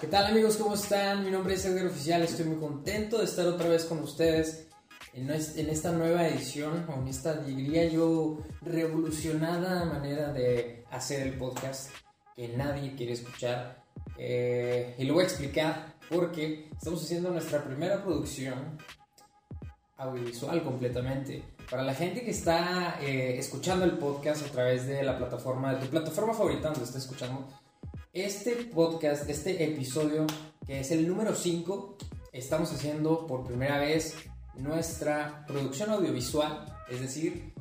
¿Qué tal amigos? ¿Cómo están? Mi nombre es Edgar Oficial, estoy muy contento de estar otra vez con ustedes en, esta nueva edición, o en esta, diría yo, revolucionada manera de hacer el podcast que nadie quiere escuchar. Eh, y lo voy a explicar porque estamos haciendo nuestra primera producción audiovisual completamente. Para la gente que está eh, escuchando el podcast a través de la plataforma, de tu plataforma favorita donde está escuchando, este podcast, este episodio, que es el número 5, estamos haciendo por primera vez nuestra producción audiovisual, es decir,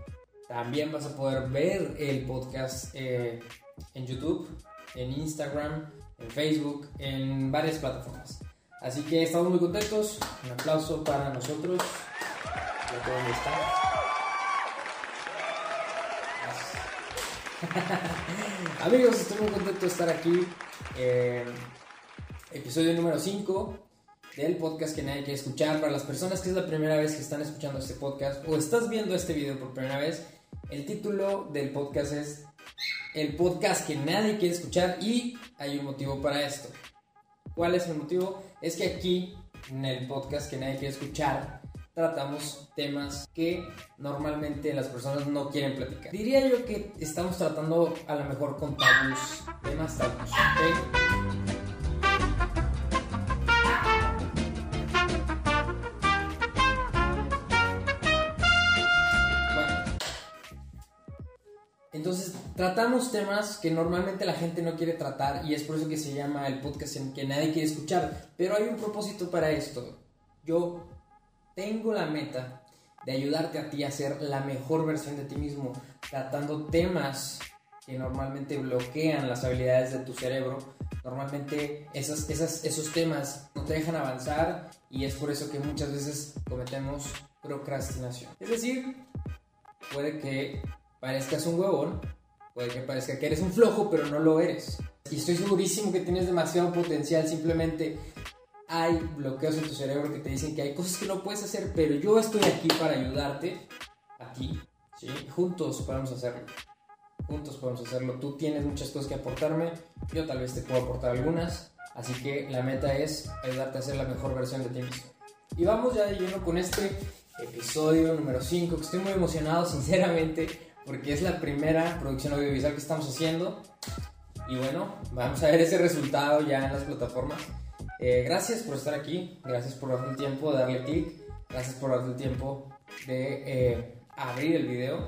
también vas a poder ver el podcast eh, en YouTube, en Instagram, en Facebook, en varias plataformas. Así que estamos muy contentos. Un aplauso para nosotros. Amigos, estoy muy contento de estar aquí. episodio número 5 del podcast que nadie quiere escuchar. Para las personas que es la primera vez que están escuchando este podcast o estás viendo este video por primera vez, el título del podcast es El podcast que nadie quiere escuchar y hay un motivo para esto. ¿Cuál es el motivo? Es que aquí, en el podcast que nadie quiere escuchar, tratamos temas que normalmente las personas no quieren platicar. Diría yo que estamos tratando a lo mejor con tabús, temas tabús, Entonces, tratamos temas que normalmente la gente no quiere tratar y es por eso que se llama el podcast en que nadie quiere escuchar. Pero hay un propósito para esto. Yo tengo la meta de ayudarte a ti a ser la mejor versión de ti mismo, tratando temas que normalmente bloquean las habilidades de tu cerebro. Normalmente esas, esas, esos temas no te dejan avanzar y es por eso que muchas veces cometemos procrastinación. Es decir, puede que parezcas un huevón, puede que parezca que eres un flojo, pero no lo eres. Y estoy segurísimo que tienes demasiado potencial, simplemente hay bloqueos en tu cerebro que te dicen que hay cosas que no puedes hacer, pero yo estoy aquí para ayudarte, aquí, ¿sí? Juntos podemos hacerlo. Juntos podemos hacerlo. Tú tienes muchas cosas que aportarme, yo tal vez te puedo aportar algunas, así que la meta es ayudarte a ser la mejor versión de ti mismo. Y vamos ya de lleno con este episodio número 5, que estoy muy emocionado, sinceramente porque es la primera producción audiovisual que estamos haciendo. Y bueno, vamos a ver ese resultado ya en las plataformas. Eh, gracias por estar aquí, gracias por darte el tiempo de darle clic, gracias por darte el tiempo de eh, abrir el video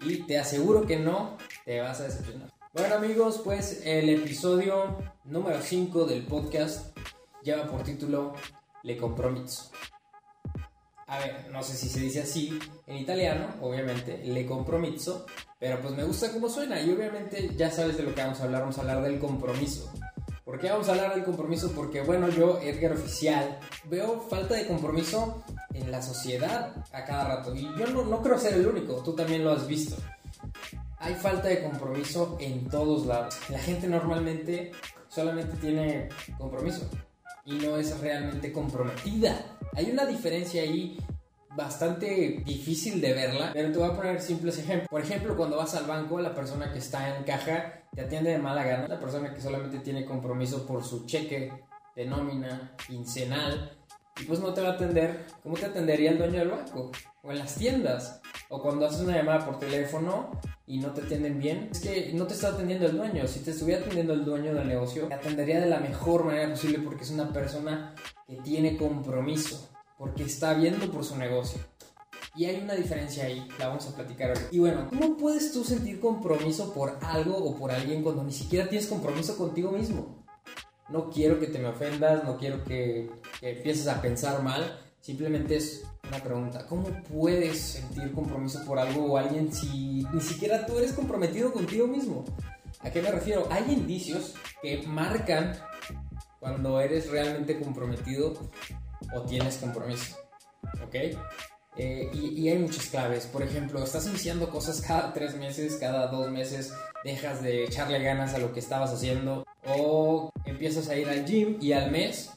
y te aseguro que no te vas a decepcionar. Bueno amigos, pues el episodio número 5 del podcast lleva por título Le Compromiso a ver, no sé si se dice así en italiano, obviamente, le compromiso, pero pues me gusta cómo suena y obviamente ya sabes de lo que vamos a hablar, vamos a hablar del compromiso. ¿Por qué vamos a hablar del compromiso? Porque bueno, yo, Edgar Oficial, veo falta de compromiso en la sociedad a cada rato y yo no, no creo ser el único, tú también lo has visto. Hay falta de compromiso en todos lados. La gente normalmente solamente tiene compromiso y no es realmente comprometida. Hay una diferencia ahí bastante difícil de verla, pero te voy a poner simples ejemplos. Por ejemplo, cuando vas al banco, la persona que está en caja te atiende de mala gana. La persona que solamente tiene compromiso por su cheque de nómina quincenal y pues no te va a atender como te atendería el dueño del banco o en las tiendas o cuando haces una llamada por teléfono y no te atienden bien, es que no te está atendiendo el dueño. Si te estuviera atendiendo el dueño del negocio, te atendería de la mejor manera posible porque es una persona que tiene compromiso, porque está viendo por su negocio. Y hay una diferencia ahí, la vamos a platicar hoy. Y bueno, ¿cómo puedes tú sentir compromiso por algo o por alguien cuando ni siquiera tienes compromiso contigo mismo? No quiero que te me ofendas, no quiero que, que empieces a pensar mal, simplemente es una pregunta. ¿Cómo puedes sentir compromiso por algo o alguien si ni siquiera tú eres comprometido contigo mismo? ¿A qué me refiero? Hay indicios que marcan cuando eres realmente comprometido o tienes compromiso. ¿Ok? Eh, y, hay muchas claves. Por ejemplo, estás iniciando cosas cada tres meses, cada dos meses, dejas de echarle ganas a lo que estabas haciendo o empiezas a ir al gym y al mes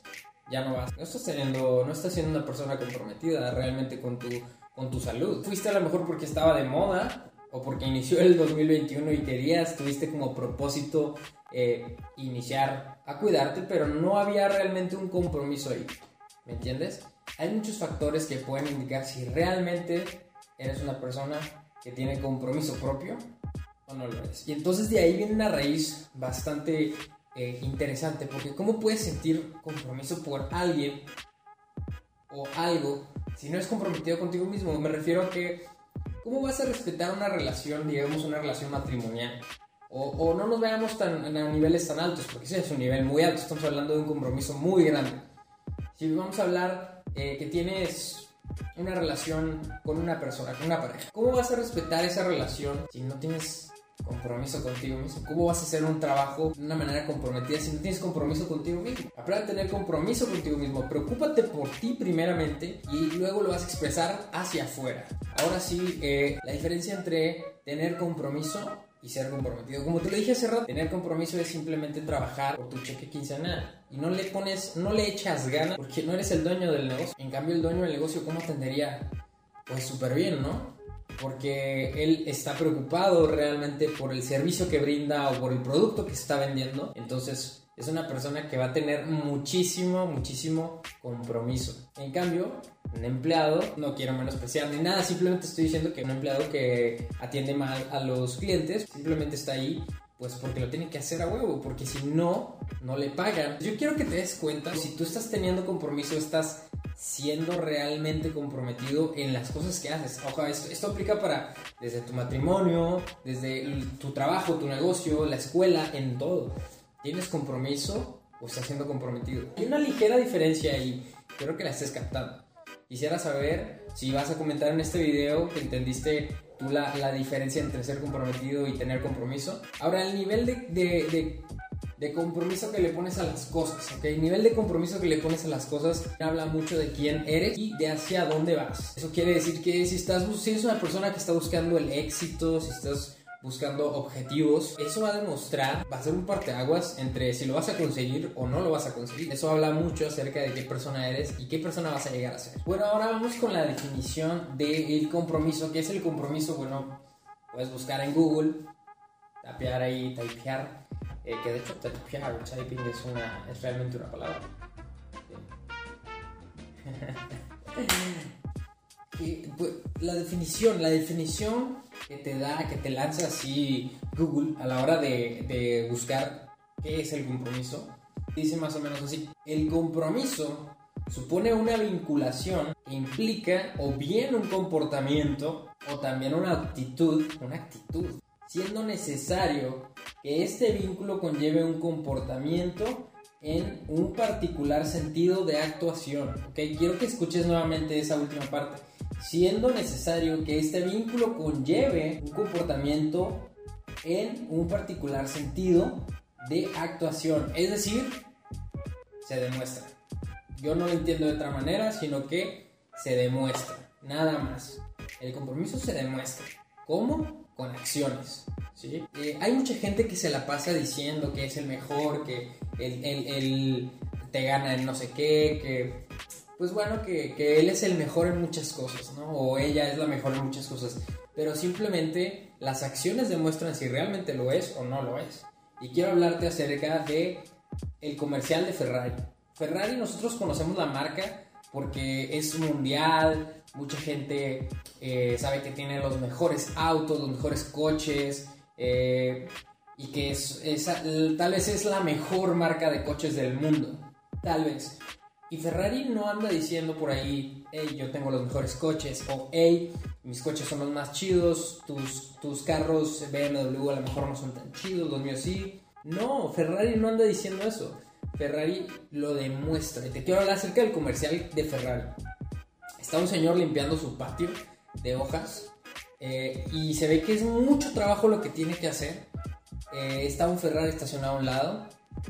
ya no vas. No estás teniendo, no estás siendo una persona comprometida realmente con tu, con tu salud. Fuiste a lo mejor porque estaba de moda o porque inició el 2021 y querías, tuviste como propósito eh, iniciar a cuidarte, pero no había realmente un compromiso ahí. ¿Me entiendes? Hay muchos factores que pueden indicar si realmente eres una persona que tiene compromiso propio o no lo eres. Y entonces de ahí viene una raíz bastante eh, interesante, porque ¿cómo puedes sentir compromiso por alguien o algo si no es comprometido contigo mismo? Me refiero a que, ¿cómo vas a respetar una relación, digamos, una relación matrimonial? O, no nos veamos tan, a niveles tan altos, porque ese es un nivel muy alto, estamos hablando de un compromiso muy grande. Si vamos a hablar eh, que tienes una relación con una persona, con una pareja, ¿cómo vas a respetar esa relación si no tienes compromiso contigo mismo? ¿Cómo vas a hacer un trabajo de una manera comprometida si no tienes compromiso contigo mismo? Aprende a tener compromiso contigo mismo. Preocúpate por ti primeramente y luego lo vas a expresar hacia afuera. Ahora sí, eh, la diferencia entre tener compromiso y ser comprometido. Como te lo dije hace rato, tener compromiso es simplemente trabajar por tu cheque quincenal y no le pones, no le echas ganas porque no eres el dueño del negocio. En cambio, el dueño del negocio, ¿cómo tendría? Pues súper bien, ¿no? Porque él está preocupado realmente por el servicio que brinda o por el producto que está vendiendo. Entonces, es una persona que va a tener muchísimo, muchísimo compromiso. En cambio, un empleado, no quiero menospreciar ni nada, simplemente estoy diciendo que un empleado que atiende mal a los clientes, simplemente está ahí pues porque lo tiene que hacer a huevo, porque si no, no le pagan. Yo quiero que te des cuenta, si tú estás teniendo compromiso, estás siendo realmente comprometido en las cosas que haces. Ojo, esto, esto aplica para desde tu matrimonio, desde tu trabajo, tu negocio, la escuela, en todo. ¿Tienes compromiso o estás siendo comprometido? Hay una ligera diferencia ahí, creo que la estés captando. Quisiera saber si vas a comentar en este video que entendiste tú la, la diferencia entre ser comprometido y tener compromiso. Ahora, el nivel de, de, de, compromiso que le pones a las cosas, ¿ok? El nivel de compromiso que le pones a las cosas habla mucho de quién eres y de hacia dónde vas. Eso quiere decir que si, estás, si eres una persona que está buscando el éxito, si estás buscando objetivos, eso va a demostrar, va a ser un parteaguas entre si lo vas a conseguir o no lo vas a conseguir. Eso habla mucho acerca de qué persona eres y qué persona vas a llegar a ser. Bueno, ahora vamos con la definición del compromiso. ¿Qué es el compromiso? Bueno, puedes buscar en Google, tapear ahí, typear, eh, que de hecho tapear, typing es, una, es realmente una palabra. Pues, la definición, la definición que te da, que te lanza así Google a la hora de, de buscar qué es el compromiso, dice más o menos así, el compromiso supone una vinculación que implica o bien un comportamiento o también una actitud, una actitud, siendo necesario que este vínculo conlleve un comportamiento en un particular sentido de actuación. ¿ok? Quiero que escuches nuevamente esa última parte siendo necesario que este vínculo conlleve un comportamiento en un particular sentido de actuación, es decir, se demuestra. Yo no lo entiendo de otra manera, sino que se demuestra, nada más. El compromiso se demuestra. ¿Cómo? Con acciones. ¿sí? Eh, hay mucha gente que se la pasa diciendo que es el mejor, que él, te gana en no sé qué, que pues bueno, que, él es el mejor en muchas cosas, ¿no? O ella es la mejor en muchas cosas. Pero simplemente las acciones demuestran si realmente lo es o no lo es. Y quiero hablarte acerca de el comercial de Ferrari. Ferrari nosotros conocemos la marca porque es mundial, mucha gente eh, sabe que tiene los mejores autos, los mejores coches, eh, y que es, tal vez es la mejor marca de coches del mundo, tal vez. Y Ferrari no anda diciendo por ahí, hey, yo tengo los mejores coches, o hey, mis coches son los más chidos, tus, tus carros BMW a lo mejor no son tan chidos, los míos sí. No, Ferrari no anda diciendo eso. Ferrari lo demuestra. Y te quiero hablar acerca del comercial de Ferrari. Está un señor limpiando su patio de hojas eh, y se ve que es mucho trabajo lo que tiene que hacer. Eh, está un Ferrari estacionado a un lado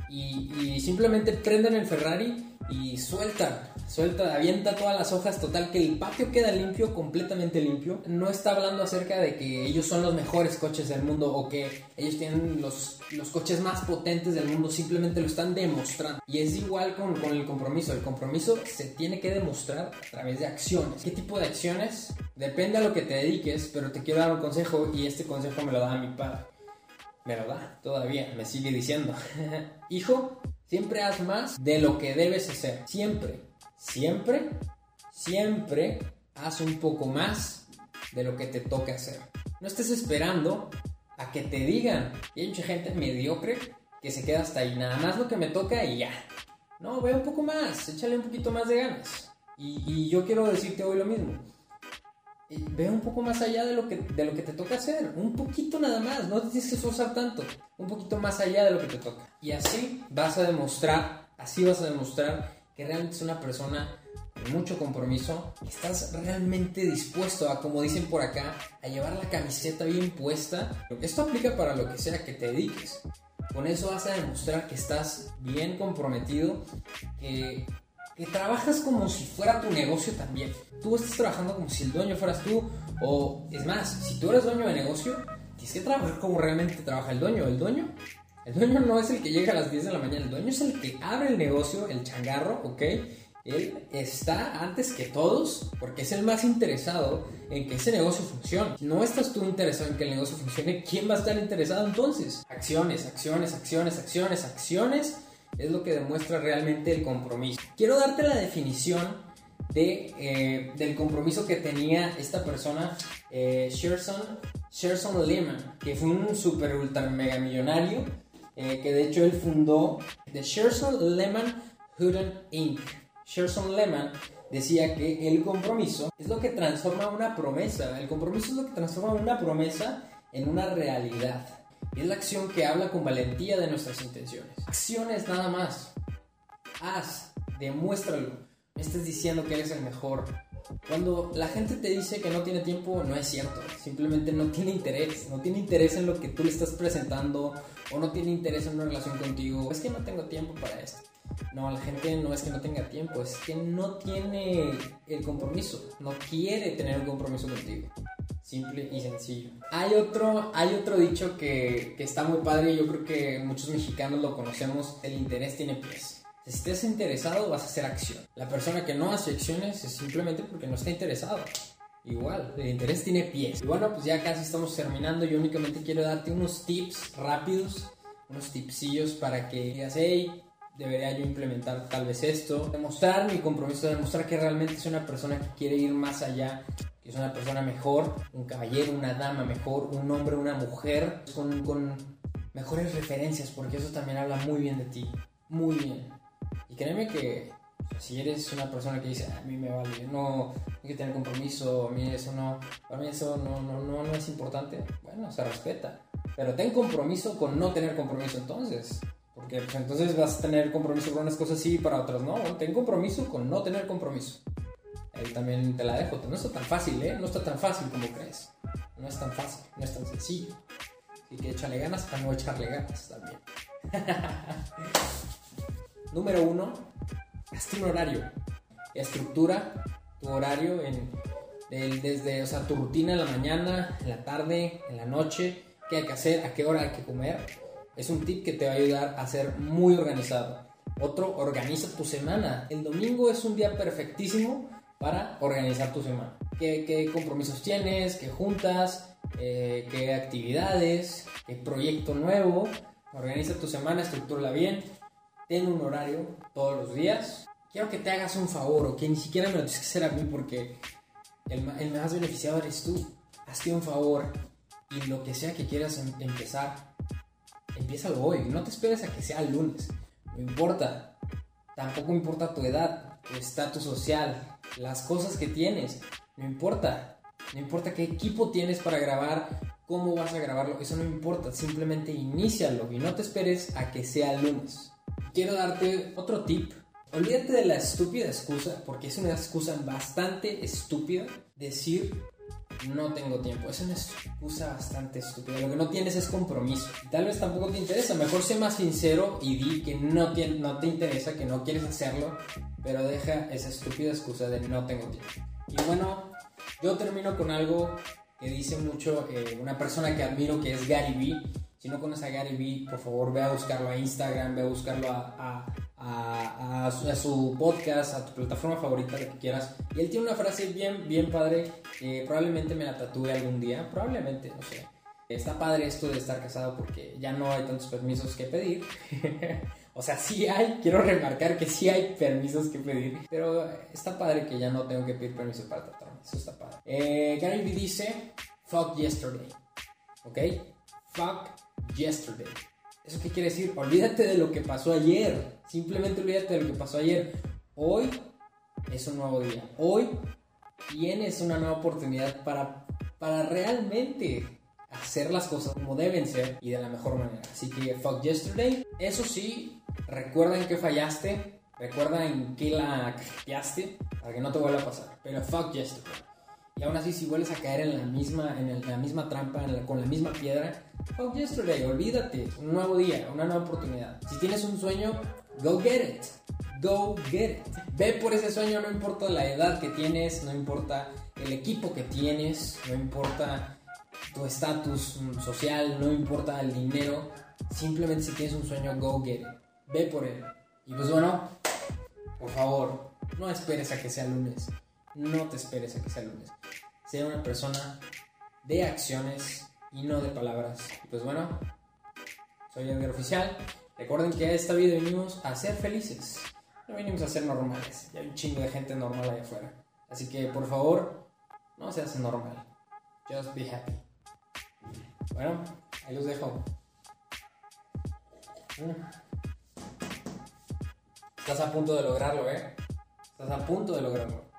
y, y simplemente prenden el Ferrari y suelta, suelta, avienta todas las hojas, total que el patio queda limpio, completamente limpio. No está hablando acerca de que ellos son los mejores coches del mundo o que ellos tienen los, los coches más potentes del mundo, simplemente lo están demostrando. Y es igual con, con el compromiso, el compromiso se tiene que demostrar a través de acciones. ¿Qué tipo de acciones? Depende a lo que te dediques, pero te quiero dar un consejo y este consejo me lo da mi padre. Me lo da, todavía, me sigue diciendo. Hijo, Siempre haz más de lo que debes hacer. Siempre, siempre, siempre haz un poco más de lo que te toca hacer. No estés esperando a que te digan. Y hay mucha gente mediocre que se queda hasta ahí. Nada más lo que me toca y ya. No, ve un poco más. Échale un poquito más de ganas. Y, yo quiero decirte hoy lo mismo. Ve un poco más allá de lo, que, de lo que te toca hacer. Un poquito nada más. No tienes que esforzar tanto. Un poquito más allá de lo que te toca. Y así vas a demostrar, así vas a demostrar que realmente es una persona con mucho compromiso. Estás realmente dispuesto a, como dicen por acá, a llevar la camiseta bien puesta. Esto aplica para lo que sea que te dediques. Con eso vas a demostrar que estás bien comprometido, que que trabajas como si fuera tu negocio también. Tú estás trabajando como si el dueño fueras tú. O es más, si tú eres dueño de negocio, tienes que trabajar como realmente trabaja el dueño. El dueño, el dueño no es el que llega a las 10 de la mañana. El dueño es el que abre el negocio, el changarro, ¿ok? Él está antes que todos porque es el más interesado en que ese negocio funcione. Si no estás tú interesado en que el negocio funcione, ¿quién va a estar interesado entonces? Acciones, acciones, acciones, acciones, acciones es lo que demuestra realmente el compromiso. Quiero darte la definición de, eh, del compromiso que tenía esta persona, eh, Sherson, Lehman, que fue un super ultra mega millonario, eh, que de hecho él fundó The Sherson Lehman Houghton Inc. Sherson Lehman decía que el compromiso es lo que transforma una promesa, el compromiso es lo que transforma una promesa en una realidad. Es la acción que habla con valentía de nuestras intenciones. Acciones nada más. Haz, demuéstralo. Me estás diciendo que eres el mejor. Cuando la gente te dice que no tiene tiempo, no es cierto. Simplemente no tiene interés. No tiene interés en lo que tú le estás presentando o no tiene interés en una relación contigo. Es que no tengo tiempo para esto. No, la gente no es que no tenga tiempo, es que no tiene el compromiso. No quiere tener un compromiso contigo. Simple y sencillo. Hay otro, hay otro dicho que, que está muy padre y yo creo que muchos mexicanos lo conocemos, el interés tiene pies. Si estás interesado vas a hacer acción. La persona que no hace acciones es simplemente porque no está interesado. Igual, el interés tiene pies. Y bueno, pues ya casi estamos terminando. Yo únicamente quiero darte unos tips rápidos, unos tipsillos para que digas, hey, debería yo implementar tal vez esto. Demostrar mi compromiso, demostrar que realmente soy una persona que quiere ir más allá es una persona mejor, un caballero, una dama mejor, un hombre, una mujer, con, mejores referencias, porque eso también habla muy bien de ti, muy bien. Y créeme que si eres una persona que dice, a mí me vale, no hay que tener compromiso, a mí eso no, para mí eso no, no, no, no es importante, bueno, se respeta. Pero ten compromiso con no tener compromiso entonces. Porque pues, entonces vas a tener compromiso con unas cosas sí y para otras no. ten compromiso con no tener compromiso. Ahí también te la dejo. No está tan fácil, ¿eh? No está tan fácil como crees. No es tan fácil, no es tan sencillo. Así que échale ganas para no echarle ganas también. Número uno, hazte un horario. Estructura tu horario en, desde, o sea, tu rutina en la mañana, en la tarde, en la noche, qué hay que hacer, a qué hora hay que comer. Es un tip que te va a ayudar a ser muy organizado. Otro, organiza tu semana. El domingo es un día perfectísimo para organizar tu semana. ¿Qué, compromisos tienes? ¿Qué juntas? Eh, ¿Qué actividades? ¿Qué proyecto nuevo? Organiza tu semana, estructura bien. Ten un horario todos los días. Quiero que te hagas un favor o que ni siquiera me lo tienes que hacer a mí porque el, el más beneficiado eres tú. Hazte un favor y lo que sea que quieras em, empezar, empiézalo hoy. No te esperes a que sea el lunes. No importa. Tampoco importa tu edad, tu estatus social, las cosas que tienes. No importa. No importa qué equipo tienes para grabar, cómo vas a grabarlo, eso no importa. Simplemente inícialo y no te esperes a que sea lunes. Quiero darte otro tip. Olvídate de la estúpida excusa, porque es una excusa bastante estúpida decir no tengo tiempo. Es una excusa bastante estúpida. Lo que no tienes es compromiso. tal vez tampoco te interesa. Mejor sé más sincero y di que no te, interesa, que no quieres hacerlo, pero deja esa estúpida excusa de no tengo tiempo. Y bueno, yo termino con algo que dice mucho eh, una persona que admiro que es Gary Vee. Si no conoces a Gary Vee, por favor ve a buscarlo a Instagram, ve a buscarlo a, a, a, su, podcast, a tu plataforma favorita, lo que quieras. Y él tiene una frase bien, bien padre, probablemente me la tatúe algún día, probablemente, no sé. Está padre esto de estar casado porque ya no hay tantos permisos que pedir. o sea, sí hay, quiero remarcar que sí hay permisos que pedir, pero está padre que ya no tengo que pedir permiso para tratarme. Eso está padre. Eh, Gary Vee dice, fuck yesterday. ¿Ok? Fuck yesterday. ¿Eso qué quiere decir? Olvídate de lo que pasó ayer. Simplemente olvídate de lo que pasó ayer. Hoy es un nuevo día. Hoy tienes una nueva oportunidad para, para realmente hacer las cosas como deben ser y de la mejor manera. Así que fuck yesterday. Eso sí, recuerda en qué fallaste. Recuerda en qué la callaste para que no te vuelva a pasar. Pero fuck yesterday. Y aún así, si vuelves a caer en la misma, en la misma trampa, con la misma piedra, fuck yesterday, olvídate. Un nuevo día, una nueva oportunidad. Si tienes un sueño, go get it. Go get it. Ve por ese sueño, no importa la edad que tienes, no importa el equipo que tienes, no importa tu estatus social, no importa el dinero. Simplemente si tienes un sueño, go get it. Ve por él. Y pues bueno, por favor, no esperes a que sea lunes. No te esperes a que sea lunes. Sea una persona de acciones y no de palabras. Y pues bueno, soy Edgar Oficial. Recuerden que a esta vida venimos a ser felices. No venimos a ser normales. Ya hay un chingo de gente normal ahí afuera. Así que por favor, no seas normal. Just be happy. Bueno, ahí los dejo. Mm. Estás a punto de lograrlo, ¿eh? Estás a punto de lograrlo.